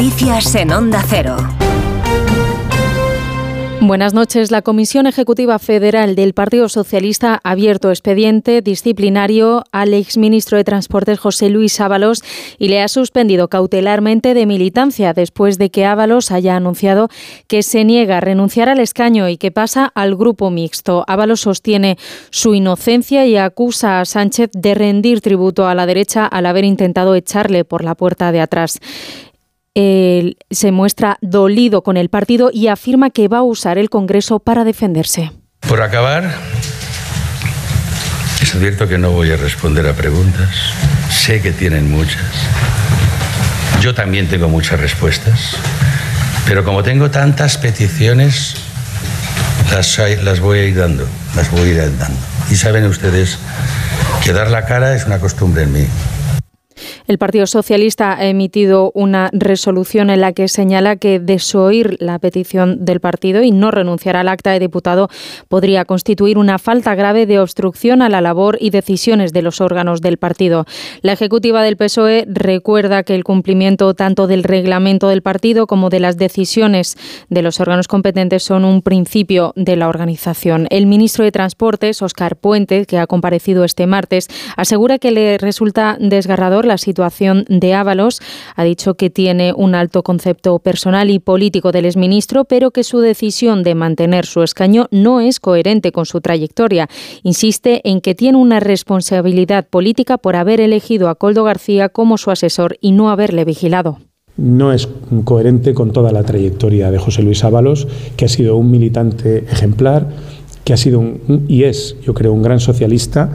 Noticias en Onda Cero. Buenas noches. La Comisión Ejecutiva Federal del Partido Socialista ha abierto expediente disciplinario al exministro de Transportes José Luis Ábalos y le ha suspendido cautelarmente de militancia después de que Ábalos haya anunciado que se niega a renunciar al escaño y que pasa al grupo mixto. Ábalos sostiene su inocencia y acusa a Sánchez de rendir tributo a la derecha al haber intentado echarle por la puerta de atrás se muestra dolido con el partido y afirma que va a usar el Congreso para defenderse. Por acabar, es cierto que no voy a responder a preguntas. Sé que tienen muchas. Yo también tengo muchas respuestas. Pero como tengo tantas peticiones, las, las voy a ir dando. Las voy a ir dando. Y saben ustedes que dar la cara es una costumbre en mí. El Partido Socialista ha emitido una resolución en la que señala que desoír la petición del partido y no renunciar al acta de diputado podría constituir una falta grave de obstrucción a la labor y decisiones de los órganos del partido. La ejecutiva del PSOE recuerda que el cumplimiento tanto del reglamento del partido como de las decisiones de los órganos competentes son un principio de la organización. El ministro de Transportes, Óscar Puente, que ha comparecido este martes, asegura que le resulta desgarrador la situación situación de Ábalos. Ha dicho que tiene un alto concepto personal y político del exministro, pero que su decisión de mantener su escaño no es coherente con su trayectoria. Insiste en que tiene una responsabilidad política por haber elegido a Coldo García como su asesor y no haberle vigilado no es coherente con toda la trayectoria de José Luis Ábalos, que ha sido un militante ejemplar, que ha sido un, y es, yo creo, un gran socialista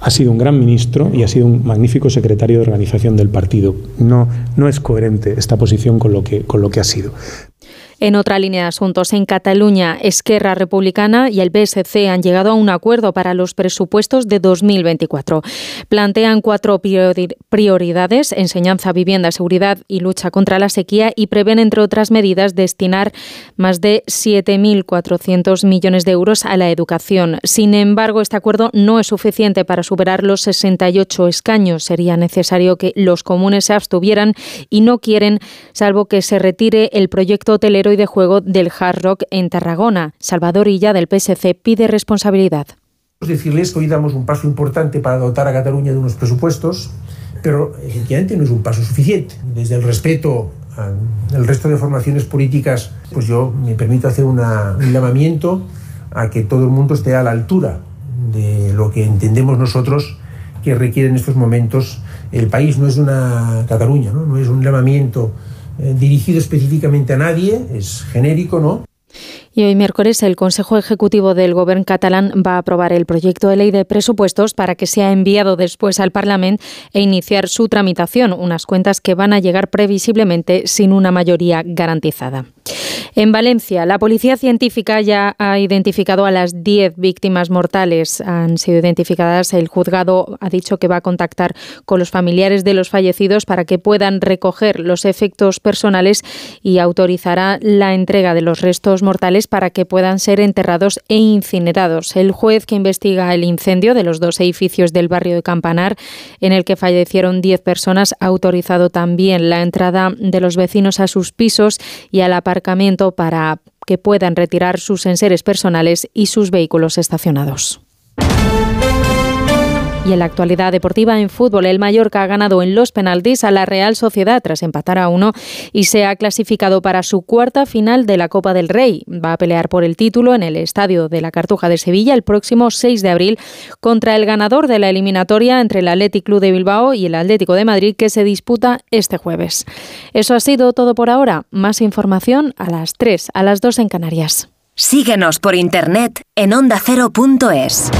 ha sido un gran ministro y ha sido un magnífico secretario de organización del partido. No, no es coherente esta posición con lo que, con lo que ha sido. En otra línea de asuntos, en Cataluña, Esquerra Republicana y el PSC han llegado a un acuerdo para los presupuestos de 2024. Plantean cuatro prioridades, enseñanza, vivienda, seguridad y lucha contra la sequía y prevén, entre otras medidas, destinar más de 7.400 millones de euros a la educación. Sin embargo, este acuerdo no es suficiente para superar los 68 escaños. Sería necesario que los comunes se abstuvieran y no quieren, salvo que se retire el proyecto hotelero y de juego del Hard Rock en Tarragona. Salvador Illa del PSC pide responsabilidad. Decirles que hoy damos un paso importante para dotar a Cataluña de unos presupuestos, pero efectivamente no es un paso suficiente. Desde el respeto al resto de formaciones políticas, pues yo me permito hacer un llamamiento a que todo el mundo esté a la altura de lo que entendemos nosotros que requiere en estos momentos el país. No es una Cataluña, no, no es un llamamiento eh, dirigido específicamente a nadie, es genérico, ¿no? Y hoy miércoles el Consejo Ejecutivo del Gobierno catalán va a aprobar el proyecto de ley de presupuestos para que sea enviado después al Parlamento e iniciar su tramitación, unas cuentas que van a llegar previsiblemente sin una mayoría garantizada. En Valencia, la policía científica ya ha identificado a las 10 víctimas mortales. Han sido identificadas. El juzgado ha dicho que va a contactar con los familiares de los fallecidos para que puedan recoger los efectos personales y autorizará la entrega de los restos mortales para que puedan ser enterrados e incinerados. El juez que investiga el incendio de los dos edificios del barrio de Campanar, en el que fallecieron 10 personas, ha autorizado también la entrada de los vecinos a sus pisos y al aparcamiento para que puedan retirar sus enseres personales y sus vehículos estacionados. Y en la actualidad deportiva en fútbol, el Mallorca ha ganado en los penaltis a la Real Sociedad tras empatar a uno y se ha clasificado para su cuarta final de la Copa del Rey. Va a pelear por el título en el Estadio de la Cartuja de Sevilla el próximo 6 de abril contra el ganador de la eliminatoria entre el Athletic Club de Bilbao y el Atlético de Madrid que se disputa este jueves. Eso ha sido todo por ahora. Más información a las 3, a las 2 en Canarias. Síguenos por internet en ondacero.es.